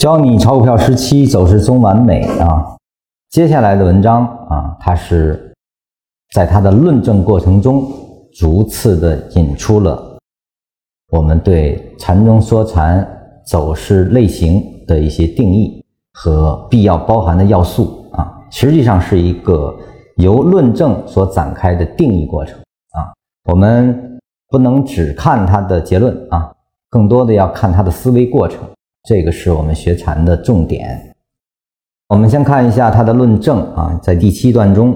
教你炒股票十七走势中完美啊！接下来的文章啊，它是在它的论证过程中，逐次的引出了我们对禅中说禅走势类型的一些定义和必要包含的要素啊，实际上是一个由论证所展开的定义过程啊。我们不能只看它的结论啊，更多的要看它的思维过程。这个是我们学禅的重点。我们先看一下它的论证啊，在第七段中，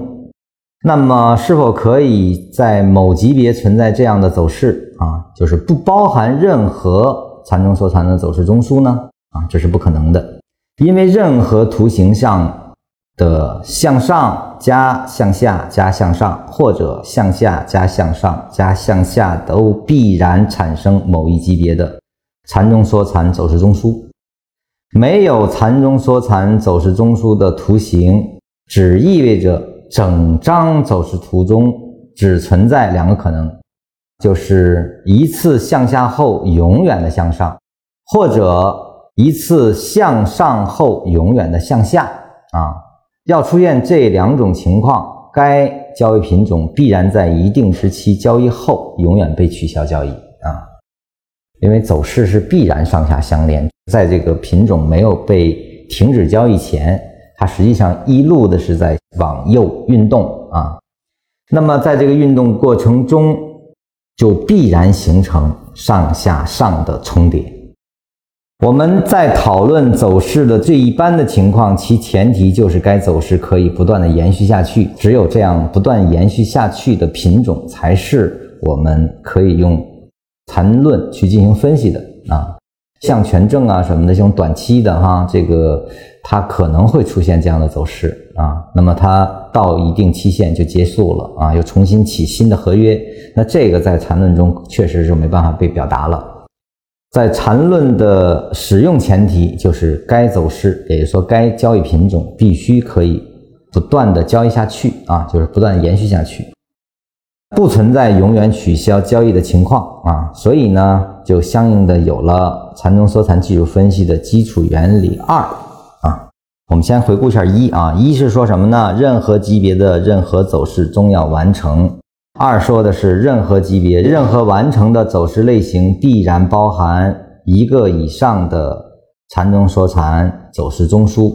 那么是否可以在某级别存在这样的走势啊？就是不包含任何禅中说禅的走势中枢呢？啊，这是不可能的，因为任何图形上的向上加向下加向上，或者向下加向上加向下，都必然产生某一级别的。禅中说禅走势中枢，没有禅中说禅走势中枢的图形，只意味着整张走势图中只存在两个可能，就是一次向下后永远的向上，或者一次向上后永远的向下。啊，要出现这两种情况，该交易品种必然在一定时期交易后永远被取消交易。啊。因为走势是必然上下相连，在这个品种没有被停止交易前，它实际上一路的是在往右运动啊。那么在这个运动过程中，就必然形成上下上的重叠。我们在讨论走势的最一般的情况，其前提就是该走势可以不断的延续下去。只有这样不断延续下去的品种，才是我们可以用。缠论去进行分析的啊，像权证啊什么的这种短期的哈，这个它可能会出现这样的走势啊。那么它到一定期限就结束了啊，又重新起新的合约。那这个在缠论中确实是没办法被表达了。在缠论的使用前提就是该走势，也就是说该交易品种必须可以不断的交易下去啊，就是不断延续下去。不存在永远取消交易的情况啊，所以呢，就相应的有了禅中说禅技术分析的基础原理二啊。我们先回顾一下一啊，一是说什么呢？任何级别的任何走势终要完成。二说的是任何级别任何完成的走势类型必然包含一个以上的禅中说禅走势中枢。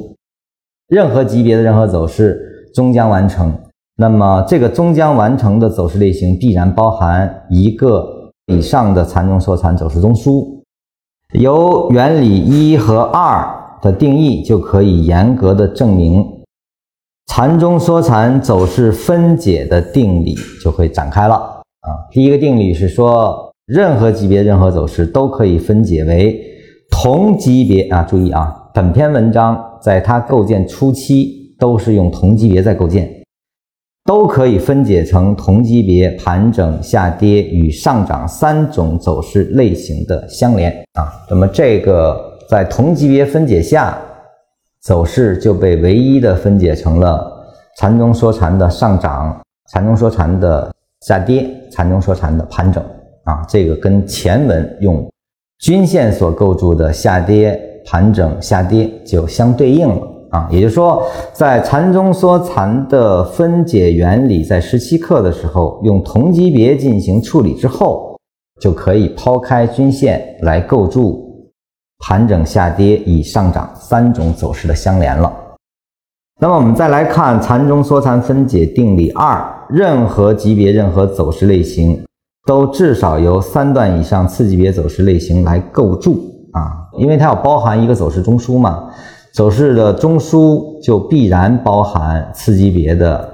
任何级别的任何走势终将完成。那么，这个终将完成的走势类型必然包含一个以上的残中说禅走势中枢。由原理一和二的定义就可以严格的证明，禅中说禅走势分解的定理就会展开了啊。第一个定理是说，任何级别任何走势都可以分解为同级别啊。注意啊，本篇文章在它构建初期都是用同级别在构建。都可以分解成同级别盘整、下跌与上涨三种走势类型的相连啊。那么这个在同级别分解下，走势就被唯一的分解成了禅中说禅的上涨、禅中说禅的下跌、禅中说禅的盘整啊。这个跟前文用均线所构筑的下跌、盘整、下跌就相对应了。啊，也就是说，在禅中说禅的分解原理，在十七课的时候，用同级别进行处理之后，就可以抛开均线来构筑盘整、下跌与上涨三种走势的相连了。那么，我们再来看禅中说禅分解定理二：任何级别、任何走势类型，都至少由三段以上次级别走势类型来构筑啊，因为它要包含一个走势中枢嘛。走势的中枢就必然包含次级别的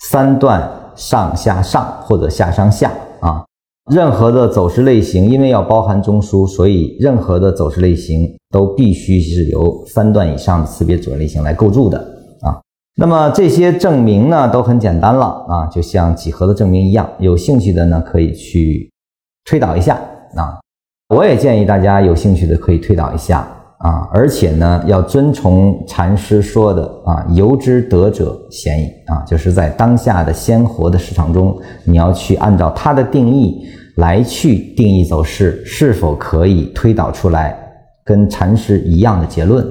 三段上下上或者下上下啊。任何的走势类型，因为要包含中枢，所以任何的走势类型都必须是由三段以上的次别走势类型来构筑的啊。那么这些证明呢，都很简单了啊，就像几何的证明一样。有兴趣的呢，可以去推导一下啊。我也建议大家有兴趣的可以推导一下。啊，而且呢，要遵从禅师说的啊，“由之得者鲜矣”啊，就是在当下的鲜活的市场中，你要去按照他的定义来去定义走势，是否可以推导出来跟禅师一样的结论。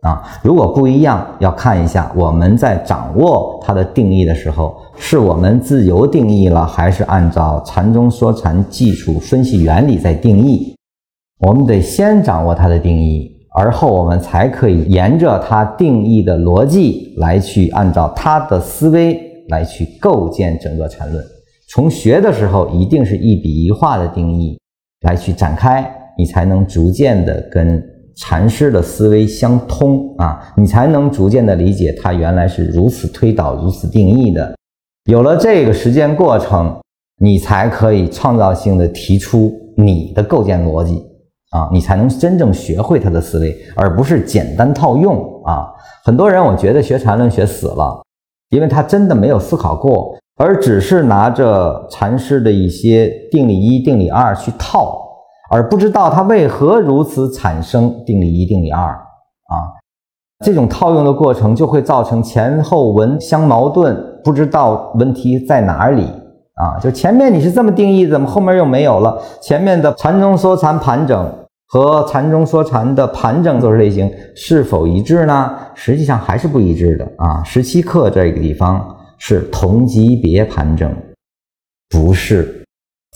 啊。如果不一样，要看一下我们在掌握它的定义的时候，是我们自由定义了，还是按照禅中说禅技术分析原理在定义。我们得先掌握它的定义，而后我们才可以沿着它定义的逻辑来去按照它的思维来去构建整个禅论。从学的时候，一定是一笔一画的定义来去展开，你才能逐渐的跟禅师的思维相通啊，你才能逐渐的理解他原来是如此推导、如此定义的。有了这个实践过程，你才可以创造性的提出你的构建逻辑啊，你才能真正学会他的思维，而不是简单套用啊。很多人我觉得学禅论学死了，因为他真的没有思考过。而只是拿着禅师的一些定理一、定理二去套，而不知道它为何如此产生定理一、定理二啊，这种套用的过程就会造成前后文相矛盾，不知道问题在哪里啊？就前面你是这么定义，怎么后面又没有了？前面的禅中说禅盘整和禅中说禅的盘整走势类型是否一致呢？实际上还是不一致的啊！十七课这个地方。是同级别盘整，不是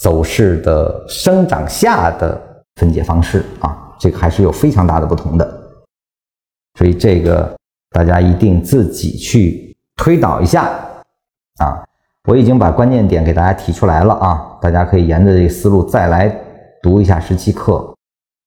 走势的生长下的分解方式啊，这个还是有非常大的不同的，所以这个大家一定自己去推导一下啊。我已经把关键点给大家提出来了啊，大家可以沿着这个思路再来读一下十七课。